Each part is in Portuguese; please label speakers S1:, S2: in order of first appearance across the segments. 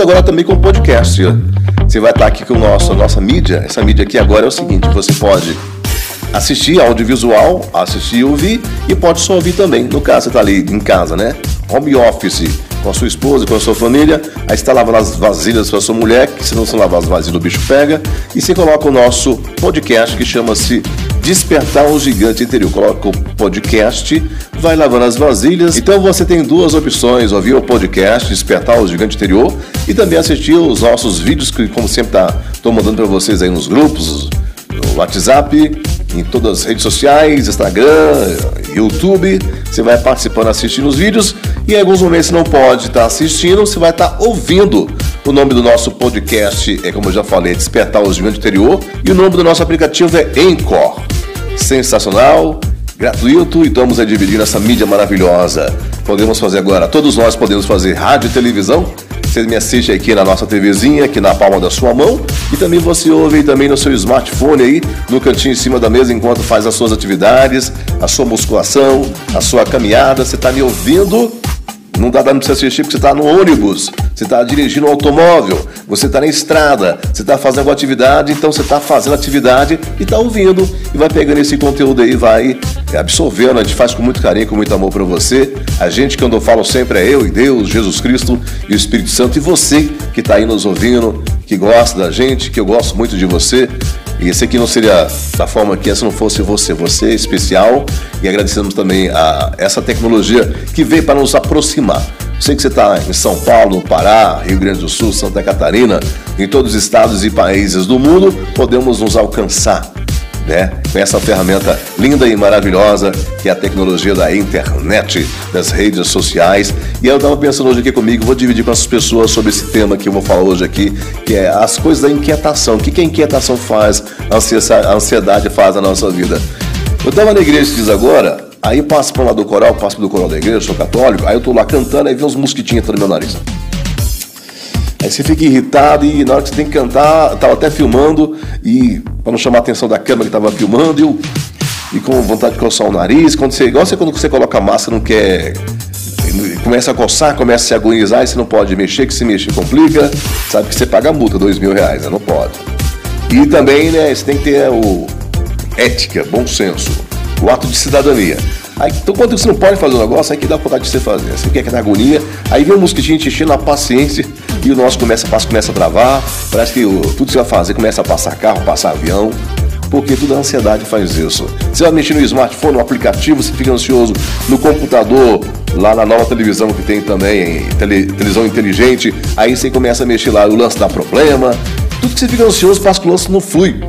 S1: agora também com podcast. Você vai estar aqui com o nosso, a nossa mídia. Essa mídia aqui agora é o seguinte: você pode assistir audiovisual, assistir e ouvir, e pode só ouvir também. No caso, você está ali em casa, né? Home office com a sua esposa, com a sua família, aí está lavando as vasilhas para sua mulher, que se não se lavar as vasilhas o bicho pega, e você coloca o nosso podcast que chama-se Despertar o Gigante Interior. Coloca o podcast, vai lavando as vasilhas. Então você tem duas opções: ouvir o podcast Despertar o Gigante Interior e também assistir os nossos vídeos que, como sempre, tá, estou mandando para vocês aí nos grupos, no WhatsApp, em todas as redes sociais, Instagram, YouTube. Você vai participando, assistindo os vídeos e em alguns momentos não pode estar assistindo, você vai estar ouvindo. O nome do nosso podcast é, como eu já falei, Despertar o Gigante Interior e o nome do nosso aplicativo é Encore. Sensacional, gratuito e estamos a dividir essa mídia maravilhosa. Podemos fazer agora, todos nós podemos fazer rádio e televisão você me assiste aqui na nossa TVzinha, aqui na palma da sua mão. E também você ouve também no seu smartphone aí, no cantinho em cima da mesa, enquanto faz as suas atividades, a sua musculação, a sua caminhada. Você está me ouvindo não dá dando para você assistir porque você está no ônibus, você está dirigindo um automóvel, você está na estrada, você está fazendo alguma atividade, então você está fazendo atividade e está ouvindo e vai pegando esse conteúdo aí, vai absorvendo. A gente faz com muito carinho, com muito amor para você. A gente, quando eu falo sempre, é eu e Deus, Jesus Cristo e o Espírito Santo. E você que está aí nos ouvindo, que gosta da gente, que eu gosto muito de você. E esse aqui não seria da forma que essa não fosse você. Você é especial e agradecemos também a essa tecnologia que veio para nos aproximar. Sei que você está em São Paulo, Pará, Rio Grande do Sul, Santa Catarina, em todos os estados e países do mundo, podemos nos alcançar né? Com essa ferramenta linda e maravilhosa que é a tecnologia da internet, das redes sociais. E eu estava pensando hoje aqui comigo, vou dividir com as pessoas sobre esse tema que eu vou falar hoje aqui, que é as coisas da inquietação. O que, que a inquietação faz, a ansiedade faz na nossa vida. Eu estava na igreja diz agora, aí passo para lá do coral, passo do coral da igreja, sou católico, aí eu tô lá cantando, aí vem uns mosquitinhos entrando no meu nariz. Aí você fica irritado e na hora que você tem que cantar, tava até filmando e para não chamar a atenção da câmera que estava filmando, e, eu, e com vontade de coçar o nariz, quando você, igual você quando você coloca máscara, não quer começa a coçar, começa a se agonizar e você não pode mexer, que se mexer complica, sabe que você paga multa, dois mil reais, né? Não pode. E também, né, você tem que ter o ética, bom senso, o ato de cidadania. Aí, então, quando você não pode fazer um negócio, aí que dá vontade de você fazer. Você quer que dá agonia, aí vem um mosquitinho te enchendo a paciência e o nosso começa, passo começa a travar. Parece que o, tudo que você vai fazer começa a passar carro, passar avião. Porque toda a ansiedade faz isso. Você vai mexer no smartphone, no aplicativo, você fica ansioso no computador, lá na nova televisão que tem também, tele, televisão inteligente, aí você começa a mexer lá, o lance dá problema. Tudo que você fica ansioso, passa que o lance não flui.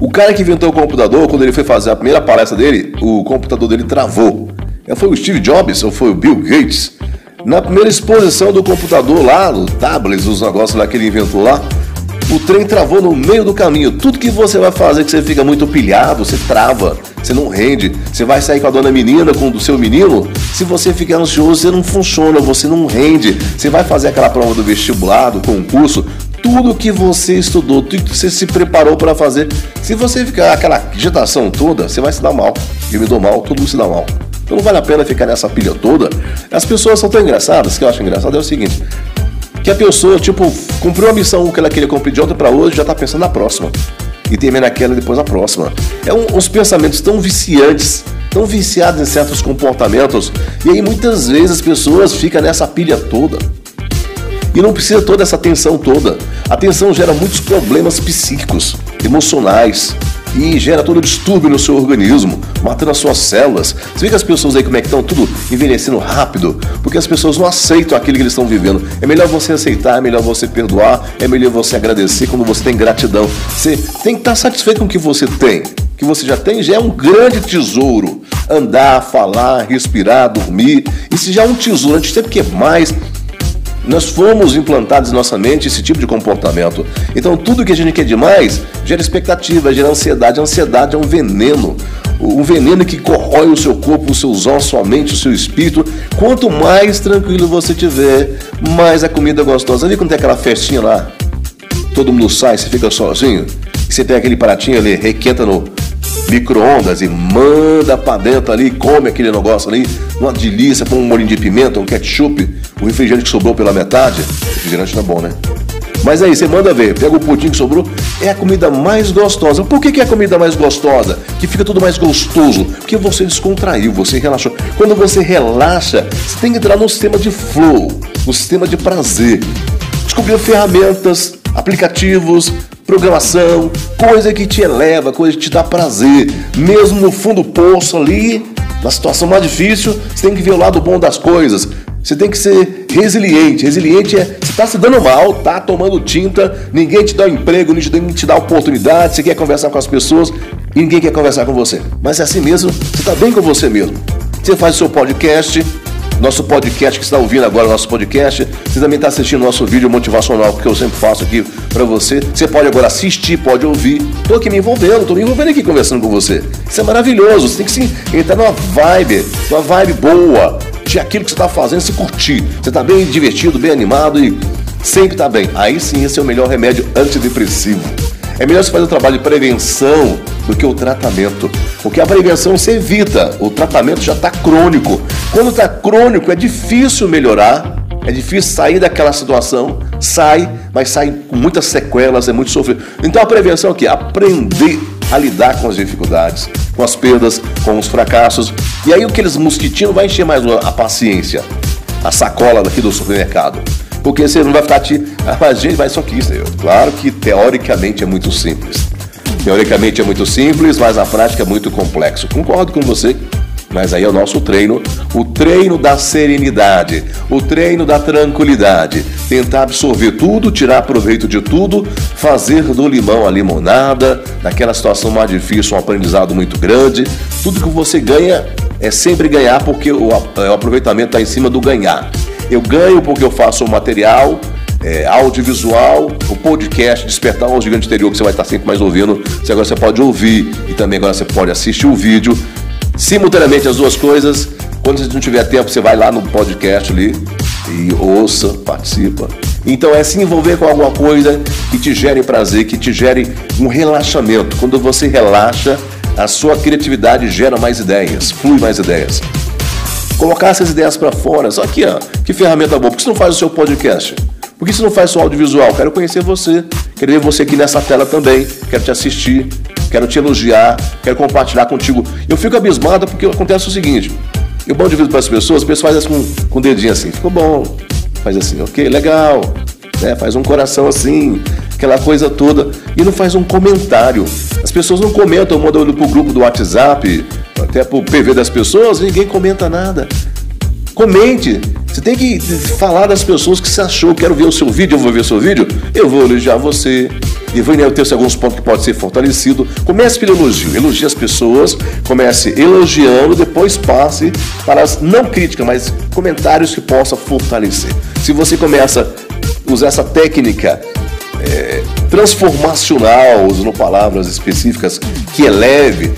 S1: O cara que inventou o computador, quando ele foi fazer a primeira palestra dele, o computador dele travou. É, foi o Steve Jobs ou foi o Bill Gates? Na primeira exposição do computador lá, no tablets, os negócios lá que ele inventou lá, o trem travou no meio do caminho. Tudo que você vai fazer que você fica muito pilhado, você trava, você não rende. Você vai sair com a dona menina, com o seu menino, se você ficar ansioso, você não funciona, você não rende. Você vai fazer aquela prova do vestibular, do concurso, tudo que você estudou, tudo que você se preparou para fazer. Se você ficar aquela agitação toda, você vai se dar mal. Eu me dou mal, todo mundo se dá mal. Então não vale a pena ficar nessa pilha toda. As pessoas são tão engraçadas que eu acho engraçado é o seguinte: que a pessoa, tipo, cumpriu a missão que ela queria cumprir de ontem para hoje, já tá pensando na próxima. E termina aquela e depois a próxima. É um, uns pensamentos tão viciantes, tão viciados em certos comportamentos. E aí muitas vezes as pessoas ficam nessa pilha toda. E não precisa toda essa tensão toda. A tensão gera muitos problemas psíquicos, emocionais, e gera todo o distúrbio no seu organismo, matando as suas células. Você vê que as pessoas aí como é que estão tudo envelhecendo rápido, porque as pessoas não aceitam aquilo que eles estão vivendo. É melhor você aceitar, é melhor você perdoar, é melhor você agradecer quando você tem gratidão. Você tem que estar satisfeito com o que você tem. O que você já tem já é um grande tesouro. Andar, falar, respirar, dormir. Isso já é um tesouro. A gente sempre quer mais, nós fomos implantados em nossa mente esse tipo de comportamento. Então, tudo que a gente quer demais gera expectativa, gera ansiedade. A ansiedade é um veneno. Um veneno que corrói o seu corpo, os seus ossos, sua mente, o seu espírito. Quanto mais tranquilo você tiver, mais a comida é gostosa. Ali quando tem aquela festinha lá, todo mundo sai, você fica sozinho, você pega aquele pratinho ali, requenta no, micro-ondas e manda pra dentro ali, come aquele negócio ali, uma delícia, põe um molhinho de pimenta, um ketchup, o refrigerante que sobrou pela metade. Refrigerante é bom, né? Mas aí, você manda ver, pega o pudim que sobrou, é a comida mais gostosa. Por que, que é a comida mais gostosa? Que fica tudo mais gostoso? Porque você descontraiu, você relaxou. Quando você relaxa, você tem que entrar no sistema de flow, no sistema de prazer. Descobrir ferramentas, aplicativos, programação, coisa que te eleva, coisa que te dá prazer. Mesmo no fundo do poço ali, na situação mais difícil, você tem que ver o lado bom das coisas. Você tem que ser resiliente. Resiliente é você está se dando mal, tá tomando tinta, ninguém te dá um emprego, ninguém te dá oportunidade, você quer conversar com as pessoas e ninguém quer conversar com você. Mas é assim mesmo, você está bem com você mesmo. Você faz o seu podcast, nosso podcast que está ouvindo agora, nosso podcast. Você também está assistindo nosso vídeo motivacional que eu sempre faço aqui para você. Você pode agora assistir, pode ouvir. Estou aqui me envolvendo, estou me envolvendo aqui conversando com você. Isso é maravilhoso. Você tem que sim, entrar numa vibe, uma vibe boa de aquilo que você está fazendo, se curtir. Você está bem divertido, bem animado e sempre está bem. Aí sim, esse é o melhor remédio antidepressivo. É melhor você fazer o trabalho de prevenção do que o tratamento. Porque a prevenção você evita, o tratamento já está crônico. Quando está crônico, é difícil melhorar, é difícil sair daquela situação. Sai, mas sai com muitas sequelas, é muito sofrido. Então a prevenção é o quê? Aprender a lidar com as dificuldades, com as perdas, com os fracassos. E aí aqueles mosquitinhos vai encher mais a paciência, a sacola daqui do supermercado. Porque você não vai ficar te. Ah, gente, vai só que isso. Claro que teoricamente é muito simples. Teoricamente é muito simples, mas na prática é muito complexo. Concordo com você. Mas aí é o nosso treino, o treino da serenidade, o treino da tranquilidade. Tentar absorver tudo, tirar proveito de tudo, fazer do limão a limonada, naquela situação mais difícil, um aprendizado muito grande. Tudo que você ganha é sempre ganhar, porque o, o aproveitamento está em cima do ganhar. Eu ganho porque eu faço o material, é, audiovisual, o podcast Despertar o Gigante Interior, que você vai estar sempre mais ouvindo. Você agora você pode ouvir e também agora você pode assistir o vídeo simultaneamente as duas coisas. Quando você não tiver tempo, você vai lá no podcast ali e ouça, participa. Então é se envolver com alguma coisa que te gere prazer, que te gere um relaxamento. Quando você relaxa, a sua criatividade gera mais ideias, flui mais ideias. Colocar essas ideias para fora. Só aqui, ó, que ferramenta boa. Por que você não faz o seu podcast? Por que você não faz o seu audiovisual? Quero conhecer você. Quero ver você aqui nessa tela também. Quero te assistir quero te elogiar, quero compartilhar contigo. Eu fico abismado porque acontece o seguinte: eu mando de vídeo para as pessoas, as pessoas fazem assim com, o dedinho assim, ficou bom, faz assim, ok, legal, né? faz um coração assim, aquela coisa toda, e não faz um comentário. As pessoas não comentam, mando para o grupo do WhatsApp, até para o PV das pessoas, ninguém comenta nada. Comente. Você tem que falar das pessoas que você achou. Quero ver o seu vídeo, eu vou ver o seu vídeo. Eu vou elogiar você. E vou ter alguns pontos que pode ser fortalecido. Comece pelo elogio. Elogie as pessoas. Comece elogiando, depois passe para as não críticas, mas comentários que possam fortalecer. Se você começa a usar essa técnica é, transformacional, usando palavras específicas, que eleve,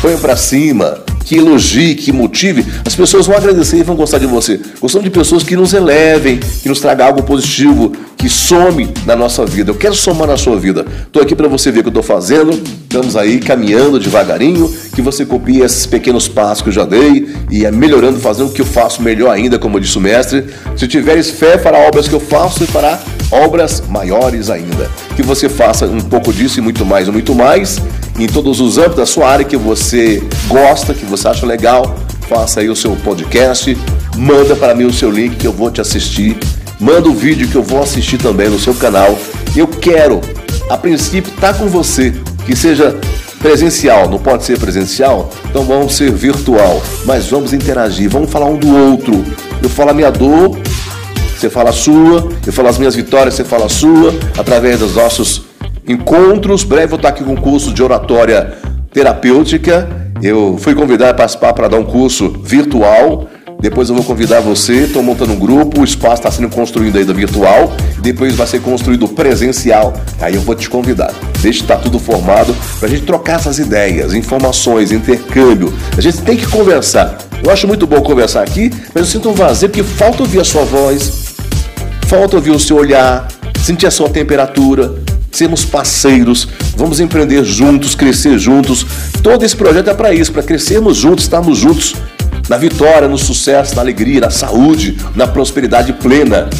S1: põe para cima, que elogie, que motive, as pessoas vão agradecer e vão gostar de você. Gostamos de pessoas que nos elevem, que nos tragam algo positivo, que some na nossa vida. Eu quero somar na sua vida. Estou aqui para você ver o que eu estou fazendo. Estamos aí caminhando devagarinho, que você copie esses pequenos passos que eu já dei e é melhorando, fazendo o que eu faço melhor ainda, como disse o mestre. Se tiveres fé, fará obras que eu faço e fará obras maiores ainda. Que você faça um pouco disso e muito mais, muito mais em todos os âmbitos da sua área que você gosta, que você acha legal, faça aí o seu podcast, manda para mim o seu link que eu vou te assistir, manda o vídeo que eu vou assistir também no seu canal. Eu quero, a princípio, estar tá com você, que seja presencial, não pode ser presencial, então vamos ser virtual, mas vamos interagir, vamos falar um do outro. Eu falo a minha dor, você fala a sua, eu falo as minhas vitórias, você fala a sua, através dos nossos encontros. Breve vou estar aqui com um curso de oratória terapêutica. Eu fui convidado a participar para dar um curso virtual. Depois eu vou convidar você, estou montando um grupo, o espaço está sendo construído ainda virtual, depois vai ser construído presencial. Aí eu vou te convidar. Deixa estar tá tudo formado para a gente trocar essas ideias, informações, intercâmbio. A gente tem que conversar. Eu acho muito bom conversar aqui, mas eu sinto um vazio porque falta ouvir a sua voz, falta ouvir o seu olhar, sentir a sua temperatura, sermos parceiros, vamos empreender juntos, crescer juntos. Todo esse projeto é para isso, para crescermos juntos, estarmos juntos na vitória, no sucesso, na alegria, na saúde, na prosperidade plena,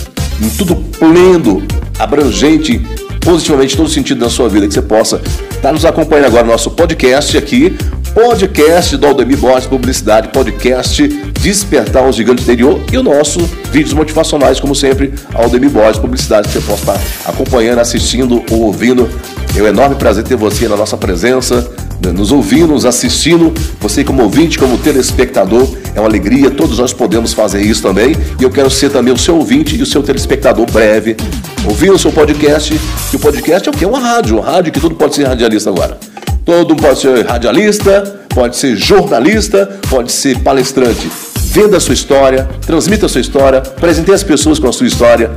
S1: em tudo pleno, abrangente, positivamente todo sentido da sua vida, que você possa estar nos acompanhando agora no nosso podcast aqui, podcast do Aldemir Borges Publicidade, podcast Despertar o Gigante Interior e o nosso vídeos motivacionais, como sempre, Aldemir Borges Publicidade, que você possa estar acompanhando, assistindo ou ouvindo. É um enorme prazer ter você na nossa presença, né, nos ouvindo, nos assistindo, você como ouvinte, como telespectador, é uma alegria, todos nós podemos fazer isso também, e eu quero ser também o seu ouvinte e o seu telespectador breve, ouvindo o seu podcast, que o podcast é o que? É uma rádio, uma rádio que tudo pode ser radialista agora. Todo mundo pode ser radialista, pode ser jornalista, pode ser palestrante. Venda a sua história, transmita a sua história, apresente as pessoas com a sua história.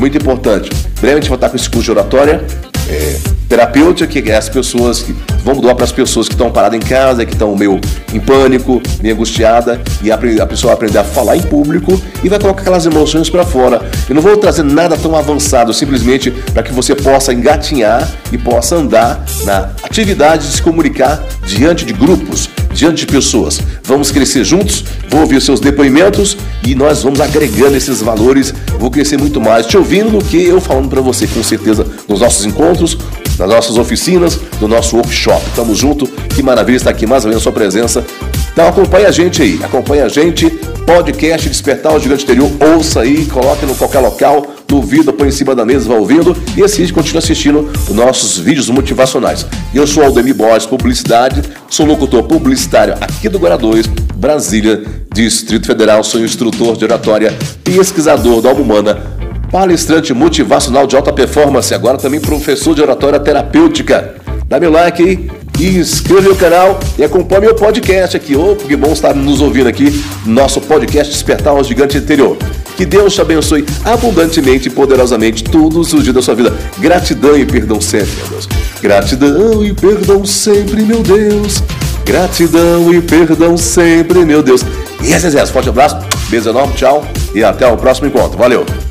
S1: Muito importante. Breve a gente vai estar com esse curso de oratória. É, terapêutica, que é as pessoas que vamos doar para as pessoas que estão paradas em casa, que estão meio em pânico, meio angustiada, e a, a pessoa vai aprender a falar em público e vai colocar aquelas emoções para fora. Eu não vou trazer nada tão avançado, simplesmente para que você possa engatinhar e possa andar na atividade de se comunicar diante de grupos, diante de pessoas. Vamos crescer juntos, vou ouvir seus depoimentos e nós vamos agregando esses valores. Vou crescer muito mais te ouvindo do que eu falando para você, com certeza, nos nossos encontros, nas nossas oficinas, no nosso workshop. Tamo junto, que maravilha estar aqui mais ou menos a sua presença. Então acompanha a gente aí, acompanha a gente, podcast Despertar o Gigante Interior, ouça aí, coloque no qualquer local, duvida, põe em cima da mesa, vai ouvindo e assiste, continua assistindo os nossos vídeos motivacionais. Eu sou Aldemir Borges, publicidade, sou locutor publicitário aqui do Guará 2, Brasília, Distrito Federal, sou instrutor de oratória, pesquisador da alma humana, palestrante motivacional de alta performance, agora também professor de oratória terapêutica. Dá meu like aí inscreva no canal e acompanhe meu podcast aqui. Ô, oh, que bom estar nos ouvindo aqui, nosso podcast Despertar o Gigante Interior. Que Deus te abençoe abundantemente e poderosamente todos os dias da sua vida. Gratidão e perdão sempre, meu Deus. Gratidão e perdão sempre, meu Deus. Gratidão e perdão sempre, meu Deus. E yes, yes, yes. Forte abraço, beijo enorme, tchau e até o próximo encontro. Valeu!